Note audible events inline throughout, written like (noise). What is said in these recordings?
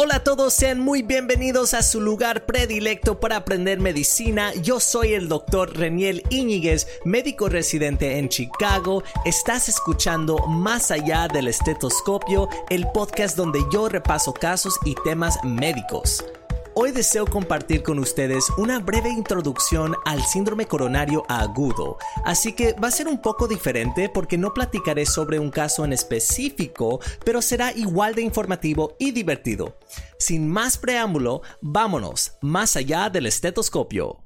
Hola a todos, sean muy bienvenidos a su lugar predilecto para aprender medicina. Yo soy el doctor Reniel Íñiguez, médico residente en Chicago. Estás escuchando Más allá del estetoscopio, el podcast donde yo repaso casos y temas médicos. Hoy deseo compartir con ustedes una breve introducción al síndrome coronario agudo, así que va a ser un poco diferente porque no platicaré sobre un caso en específico, pero será igual de informativo y divertido. Sin más preámbulo, vámonos más allá del estetoscopio.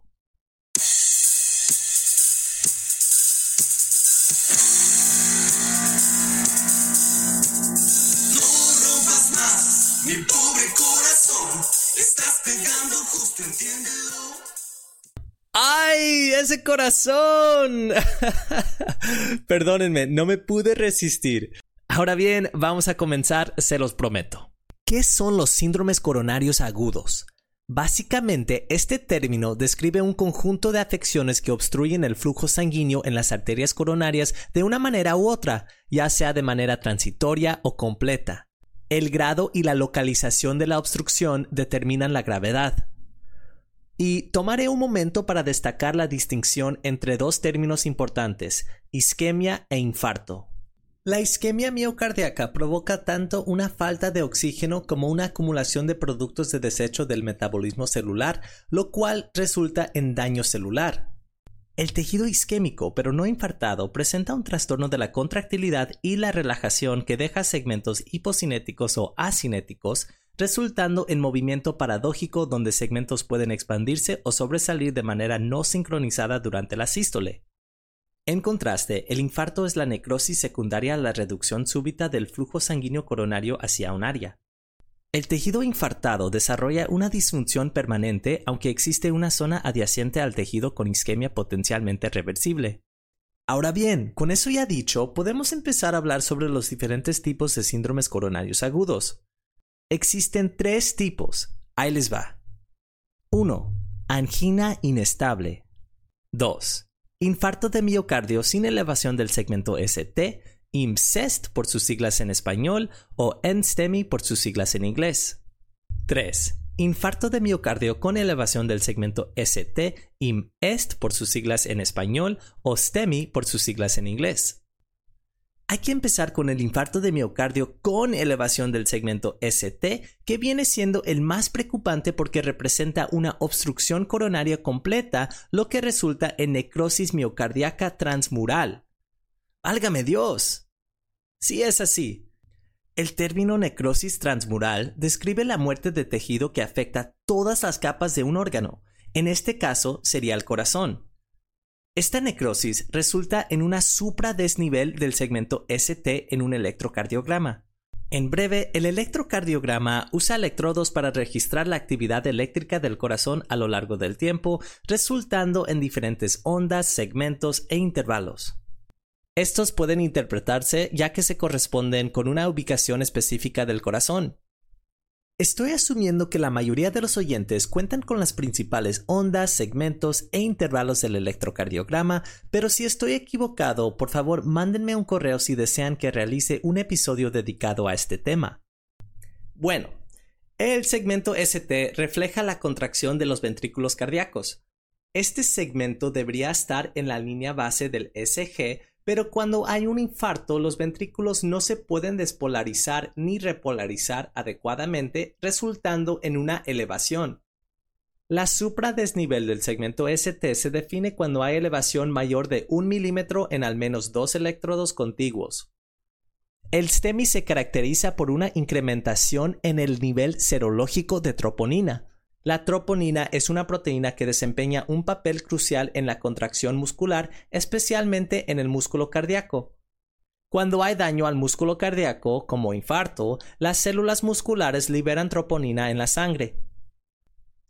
mi pobre corazón. Estás pegando justo, entiéndelo. ¡Ay! ¡Ese corazón! (laughs) Perdónenme, no me pude resistir. Ahora bien, vamos a comenzar, se los prometo. ¿Qué son los síndromes coronarios agudos? Básicamente, este término describe un conjunto de afecciones que obstruyen el flujo sanguíneo en las arterias coronarias de una manera u otra, ya sea de manera transitoria o completa. El grado y la localización de la obstrucción determinan la gravedad. Y tomaré un momento para destacar la distinción entre dos términos importantes, isquemia e infarto. La isquemia miocardíaca provoca tanto una falta de oxígeno como una acumulación de productos de desecho del metabolismo celular, lo cual resulta en daño celular. El tejido isquémico, pero no infartado, presenta un trastorno de la contractilidad y la relajación que deja segmentos hipocinéticos o asinéticos, resultando en movimiento paradójico donde segmentos pueden expandirse o sobresalir de manera no sincronizada durante la sístole. En contraste, el infarto es la necrosis secundaria a la reducción súbita del flujo sanguíneo coronario hacia un área. El tejido infartado desarrolla una disfunción permanente aunque existe una zona adyacente al tejido con isquemia potencialmente reversible. Ahora bien, con eso ya dicho, podemos empezar a hablar sobre los diferentes tipos de síndromes coronarios agudos. Existen tres tipos. Ahí les va. 1. Angina inestable. 2. Infarto de miocardio sin elevación del segmento ST IMCEST por sus siglas en español o NSTEMI por sus siglas en inglés. 3. Infarto de miocardio con elevación del segmento ST, IMEST por sus siglas en español o STEMI por sus siglas en inglés. Hay que empezar con el infarto de miocardio con elevación del segmento ST, que viene siendo el más preocupante porque representa una obstrucción coronaria completa, lo que resulta en necrosis miocardíaca transmural. ¡Álgame Dios! Si es así. El término necrosis transmural describe la muerte de tejido que afecta todas las capas de un órgano. En este caso sería el corazón. Esta necrosis resulta en una supradesnivel del segmento ST en un electrocardiograma. En breve, el electrocardiograma usa electrodos para registrar la actividad eléctrica del corazón a lo largo del tiempo, resultando en diferentes ondas, segmentos e intervalos. Estos pueden interpretarse ya que se corresponden con una ubicación específica del corazón. Estoy asumiendo que la mayoría de los oyentes cuentan con las principales ondas, segmentos e intervalos del electrocardiograma, pero si estoy equivocado, por favor mándenme un correo si desean que realice un episodio dedicado a este tema. Bueno, el segmento ST refleja la contracción de los ventrículos cardíacos. Este segmento debería estar en la línea base del SG pero cuando hay un infarto, los ventrículos no se pueden despolarizar ni repolarizar adecuadamente, resultando en una elevación. La supradesnivel del segmento ST se define cuando hay elevación mayor de un milímetro en al menos dos electrodos contiguos. El STEMI se caracteriza por una incrementación en el nivel serológico de troponina, la troponina es una proteína que desempeña un papel crucial en la contracción muscular, especialmente en el músculo cardíaco. Cuando hay daño al músculo cardíaco, como infarto, las células musculares liberan troponina en la sangre.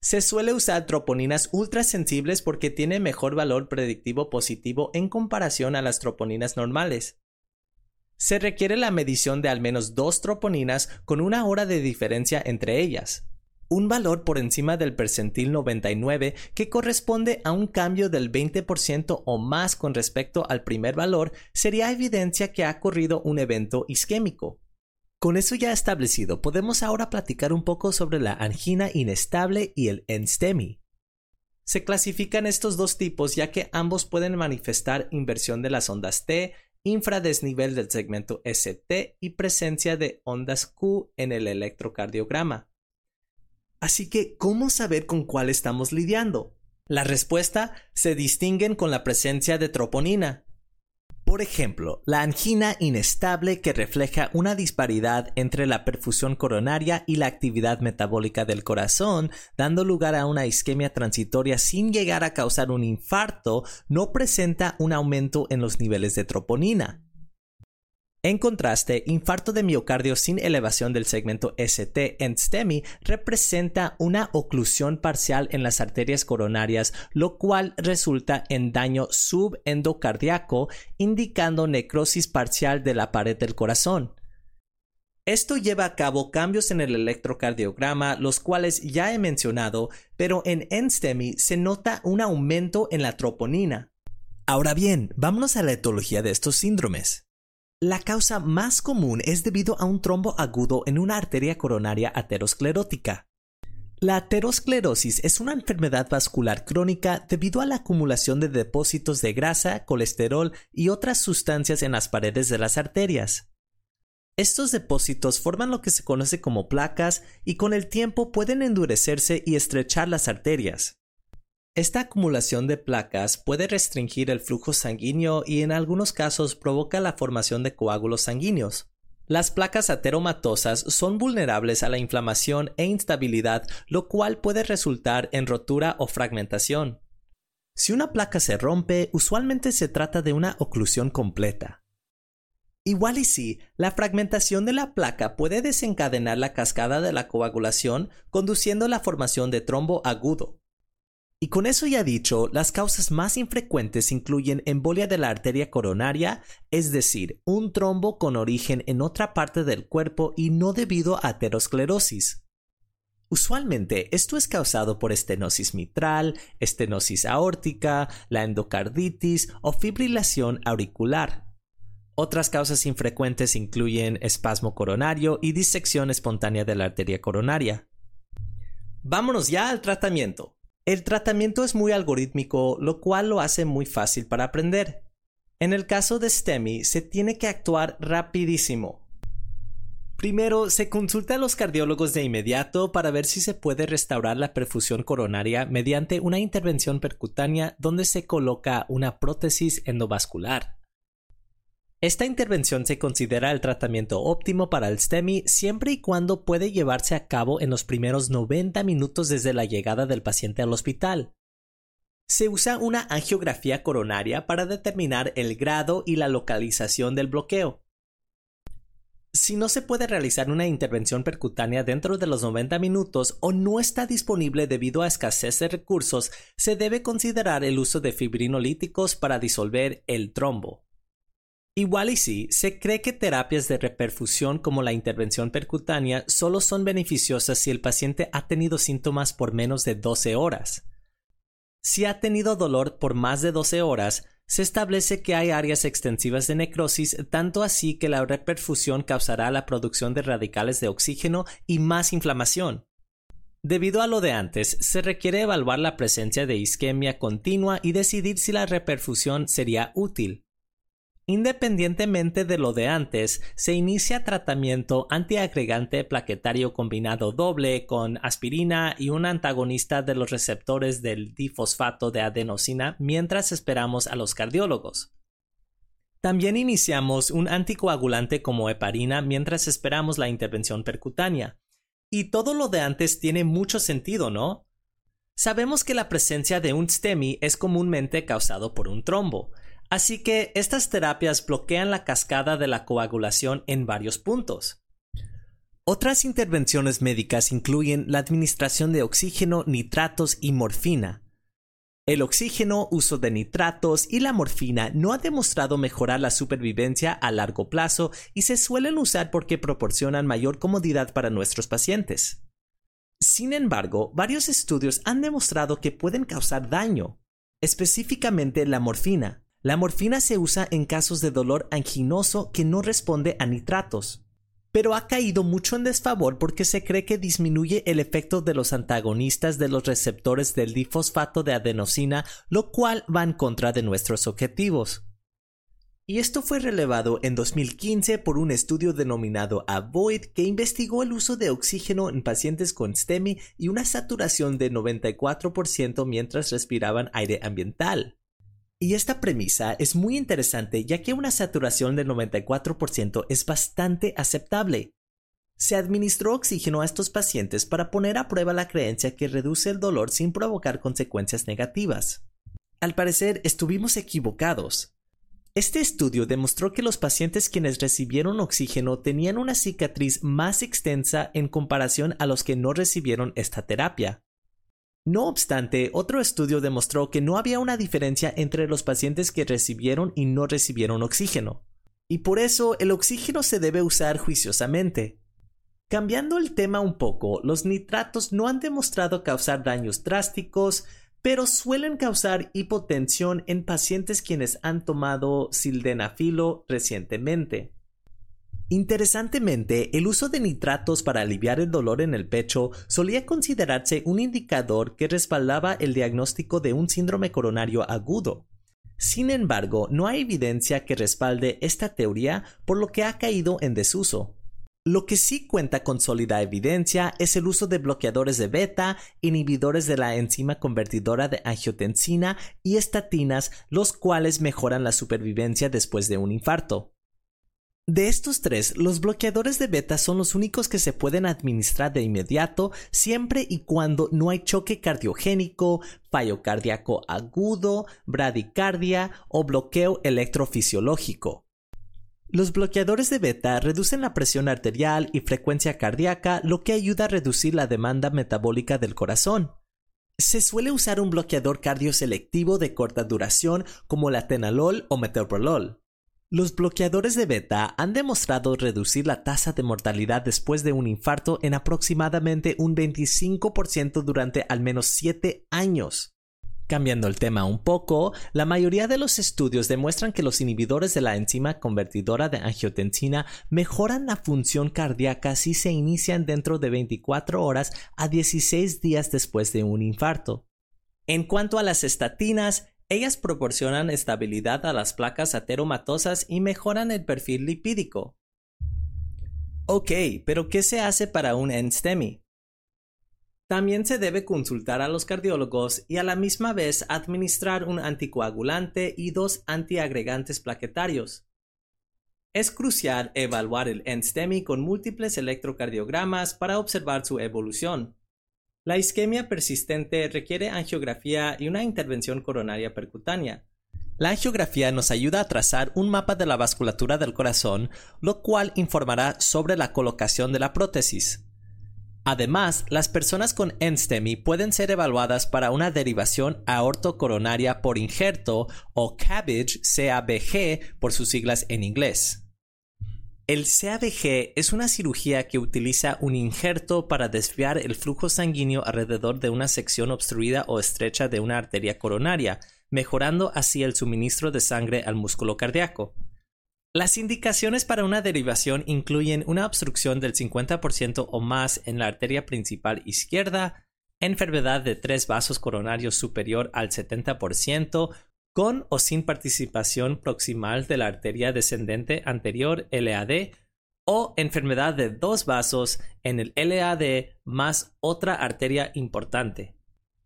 Se suele usar troponinas ultrasensibles porque tiene mejor valor predictivo positivo en comparación a las troponinas normales. Se requiere la medición de al menos dos troponinas con una hora de diferencia entre ellas un valor por encima del percentil 99 que corresponde a un cambio del 20% o más con respecto al primer valor sería evidencia que ha ocurrido un evento isquémico. Con eso ya establecido, podemos ahora platicar un poco sobre la angina inestable y el NSTEMI. Se clasifican estos dos tipos ya que ambos pueden manifestar inversión de las ondas T, infradesnivel del segmento ST y presencia de ondas Q en el electrocardiograma. Así que, ¿cómo saber con cuál estamos lidiando? La respuesta se distinguen con la presencia de troponina, por ejemplo, la angina inestable que refleja una disparidad entre la perfusión coronaria y la actividad metabólica del corazón, dando lugar a una isquemia transitoria sin llegar a causar un infarto, no presenta un aumento en los niveles de troponina. En contraste, infarto de miocardio sin elevación del segmento ST en STEMI representa una oclusión parcial en las arterias coronarias, lo cual resulta en daño subendocardíaco, indicando necrosis parcial de la pared del corazón. Esto lleva a cabo cambios en el electrocardiograma, los cuales ya he mencionado, pero en NSTEMI se nota un aumento en la troponina. Ahora bien, vámonos a la etología de estos síndromes. La causa más común es debido a un trombo agudo en una arteria coronaria aterosclerótica. La aterosclerosis es una enfermedad vascular crónica debido a la acumulación de depósitos de grasa, colesterol y otras sustancias en las paredes de las arterias. Estos depósitos forman lo que se conoce como placas y con el tiempo pueden endurecerse y estrechar las arterias. Esta acumulación de placas puede restringir el flujo sanguíneo y en algunos casos provoca la formación de coágulos sanguíneos. Las placas ateromatosas son vulnerables a la inflamación e instabilidad, lo cual puede resultar en rotura o fragmentación. Si una placa se rompe, usualmente se trata de una oclusión completa. Igual y sí, la fragmentación de la placa puede desencadenar la cascada de la coagulación, conduciendo a la formación de trombo agudo. Y con eso ya dicho, las causas más infrecuentes incluyen embolia de la arteria coronaria, es decir, un trombo con origen en otra parte del cuerpo y no debido a aterosclerosis. Usualmente esto es causado por estenosis mitral, estenosis aórtica, la endocarditis o fibrilación auricular. Otras causas infrecuentes incluyen espasmo coronario y disección espontánea de la arteria coronaria. Vámonos ya al tratamiento. El tratamiento es muy algorítmico, lo cual lo hace muy fácil para aprender. En el caso de STEMI, se tiene que actuar rapidísimo. Primero, se consulta a los cardiólogos de inmediato para ver si se puede restaurar la perfusión coronaria mediante una intervención percutánea donde se coloca una prótesis endovascular. Esta intervención se considera el tratamiento óptimo para el STEMI siempre y cuando puede llevarse a cabo en los primeros 90 minutos desde la llegada del paciente al hospital. Se usa una angiografía coronaria para determinar el grado y la localización del bloqueo. Si no se puede realizar una intervención percutánea dentro de los 90 minutos o no está disponible debido a escasez de recursos, se debe considerar el uso de fibrinolíticos para disolver el trombo. Igual y sí, se cree que terapias de reperfusión como la intervención percutánea solo son beneficiosas si el paciente ha tenido síntomas por menos de 12 horas. Si ha tenido dolor por más de 12 horas, se establece que hay áreas extensivas de necrosis, tanto así que la reperfusión causará la producción de radicales de oxígeno y más inflamación. Debido a lo de antes, se requiere evaluar la presencia de isquemia continua y decidir si la reperfusión sería útil. Independientemente de lo de antes, se inicia tratamiento antiagregante plaquetario combinado doble con aspirina y un antagonista de los receptores del difosfato de adenosina mientras esperamos a los cardiólogos. También iniciamos un anticoagulante como heparina mientras esperamos la intervención percutánea. Y todo lo de antes tiene mucho sentido, ¿no? Sabemos que la presencia de un STEMI es comúnmente causado por un trombo, Así que estas terapias bloquean la cascada de la coagulación en varios puntos. Otras intervenciones médicas incluyen la administración de oxígeno, nitratos y morfina. El oxígeno, uso de nitratos y la morfina no ha demostrado mejorar la supervivencia a largo plazo y se suelen usar porque proporcionan mayor comodidad para nuestros pacientes. Sin embargo, varios estudios han demostrado que pueden causar daño, específicamente la morfina, la morfina se usa en casos de dolor anginoso que no responde a nitratos. pero ha caído mucho en desfavor porque se cree que disminuye el efecto de los antagonistas de los receptores del difosfato de adenosina, lo cual va en contra de nuestros objetivos. Y esto fue relevado en 2015 por un estudio denominado AVOID que investigó el uso de oxígeno en pacientes con STEMI y una saturación de 94% mientras respiraban aire ambiental. Y esta premisa es muy interesante ya que una saturación del 94% es bastante aceptable. Se administró oxígeno a estos pacientes para poner a prueba la creencia que reduce el dolor sin provocar consecuencias negativas. Al parecer estuvimos equivocados. Este estudio demostró que los pacientes quienes recibieron oxígeno tenían una cicatriz más extensa en comparación a los que no recibieron esta terapia. No obstante, otro estudio demostró que no había una diferencia entre los pacientes que recibieron y no recibieron oxígeno. Y por eso el oxígeno se debe usar juiciosamente. Cambiando el tema un poco, los nitratos no han demostrado causar daños drásticos, pero suelen causar hipotensión en pacientes quienes han tomado sildenafilo recientemente. Interesantemente, el uso de nitratos para aliviar el dolor en el pecho solía considerarse un indicador que respaldaba el diagnóstico de un síndrome coronario agudo. Sin embargo, no hay evidencia que respalde esta teoría, por lo que ha caído en desuso. Lo que sí cuenta con sólida evidencia es el uso de bloqueadores de beta, inhibidores de la enzima convertidora de angiotensina y estatinas, los cuales mejoran la supervivencia después de un infarto. De estos tres, los bloqueadores de beta son los únicos que se pueden administrar de inmediato siempre y cuando no hay choque cardiogénico, fallo cardíaco agudo, bradicardia o bloqueo electrofisiológico. Los bloqueadores de beta reducen la presión arterial y frecuencia cardíaca, lo que ayuda a reducir la demanda metabólica del corazón. Se suele usar un bloqueador cardioselectivo de corta duración como la tenolol o metoprolol. Los bloqueadores de beta han demostrado reducir la tasa de mortalidad después de un infarto en aproximadamente un 25% durante al menos 7 años. Cambiando el tema un poco, la mayoría de los estudios demuestran que los inhibidores de la enzima convertidora de angiotensina mejoran la función cardíaca si se inician dentro de 24 horas a 16 días después de un infarto. En cuanto a las estatinas, ellas proporcionan estabilidad a las placas ateromatosas y mejoran el perfil lipídico. Ok, pero ¿qué se hace para un NSTEMI? También se debe consultar a los cardiólogos y a la misma vez administrar un anticoagulante y dos antiagregantes plaquetarios. Es crucial evaluar el NSTEMI con múltiples electrocardiogramas para observar su evolución. La isquemia persistente requiere angiografía y una intervención coronaria percutánea. La angiografía nos ayuda a trazar un mapa de la vasculatura del corazón, lo cual informará sobre la colocación de la prótesis. Además, las personas con NSTEMI pueden ser evaluadas para una derivación aortocoronaria por injerto o CABG, CABG por sus siglas en inglés. El CABG es una cirugía que utiliza un injerto para desviar el flujo sanguíneo alrededor de una sección obstruida o estrecha de una arteria coronaria, mejorando así el suministro de sangre al músculo cardíaco. Las indicaciones para una derivación incluyen una obstrucción del 50% o más en la arteria principal izquierda, enfermedad de tres vasos coronarios superior al 70%, con o sin participación proximal de la arteria descendente anterior LAD o enfermedad de dos vasos en el LAD más otra arteria importante.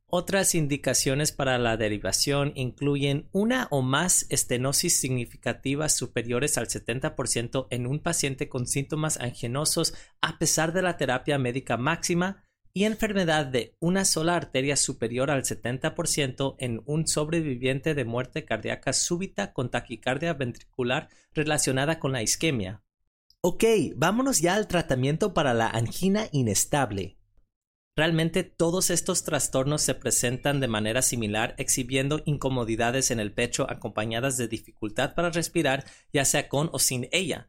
Otras indicaciones para la derivación incluyen una o más estenosis significativas superiores al 70% en un paciente con síntomas anginosos a pesar de la terapia médica máxima y enfermedad de una sola arteria superior al 70% en un sobreviviente de muerte cardíaca súbita con taquicardia ventricular relacionada con la isquemia. Ok, vámonos ya al tratamiento para la angina inestable. Realmente todos estos trastornos se presentan de manera similar exhibiendo incomodidades en el pecho acompañadas de dificultad para respirar ya sea con o sin ella.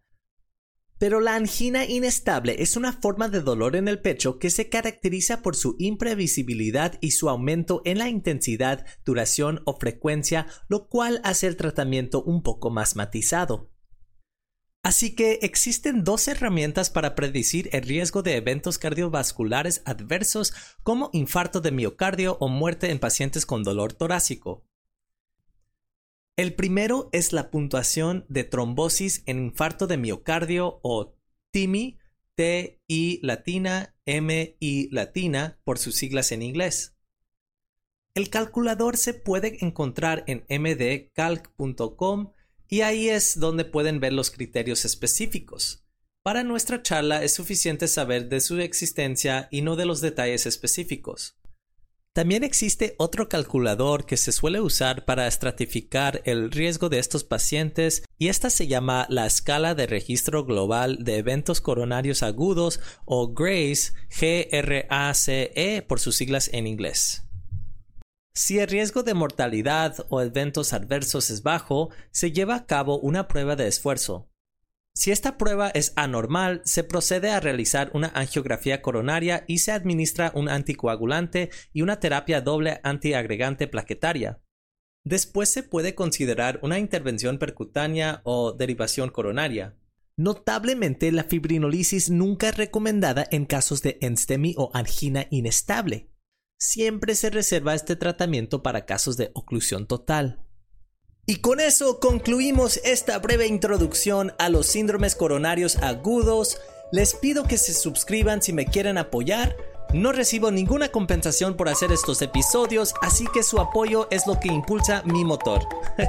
Pero la angina inestable es una forma de dolor en el pecho que se caracteriza por su imprevisibilidad y su aumento en la intensidad, duración o frecuencia, lo cual hace el tratamiento un poco más matizado. Así que existen dos herramientas para predecir el riesgo de eventos cardiovasculares adversos como infarto de miocardio o muerte en pacientes con dolor torácico. El primero es la puntuación de trombosis en infarto de miocardio o TIMI, T-I latina, M-I latina, por sus siglas en inglés. El calculador se puede encontrar en mdcalc.com y ahí es donde pueden ver los criterios específicos. Para nuestra charla es suficiente saber de su existencia y no de los detalles específicos. También existe otro calculador que se suele usar para estratificar el riesgo de estos pacientes y esta se llama la escala de registro global de eventos coronarios agudos o GRACE, G-R-A-C-E por sus siglas en inglés. Si el riesgo de mortalidad o eventos adversos es bajo, se lleva a cabo una prueba de esfuerzo. Si esta prueba es anormal, se procede a realizar una angiografía coronaria y se administra un anticoagulante y una terapia doble antiagregante plaquetaria. Después se puede considerar una intervención percutánea o derivación coronaria. Notablemente, la fibrinolisis nunca es recomendada en casos de enstemi o angina inestable. Siempre se reserva este tratamiento para casos de oclusión total. Y con eso concluimos esta breve introducción a los síndromes coronarios agudos. Les pido que se suscriban si me quieren apoyar. No recibo ninguna compensación por hacer estos episodios, así que su apoyo es lo que impulsa mi motor. (laughs)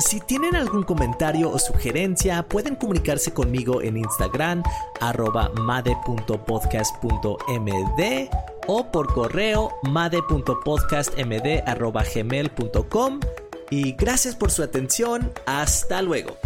Si tienen algún comentario o sugerencia, pueden comunicarse conmigo en Instagram arroba made.podcast.md o por correo made.podcastmd.gmail.com y gracias por su atención. Hasta luego.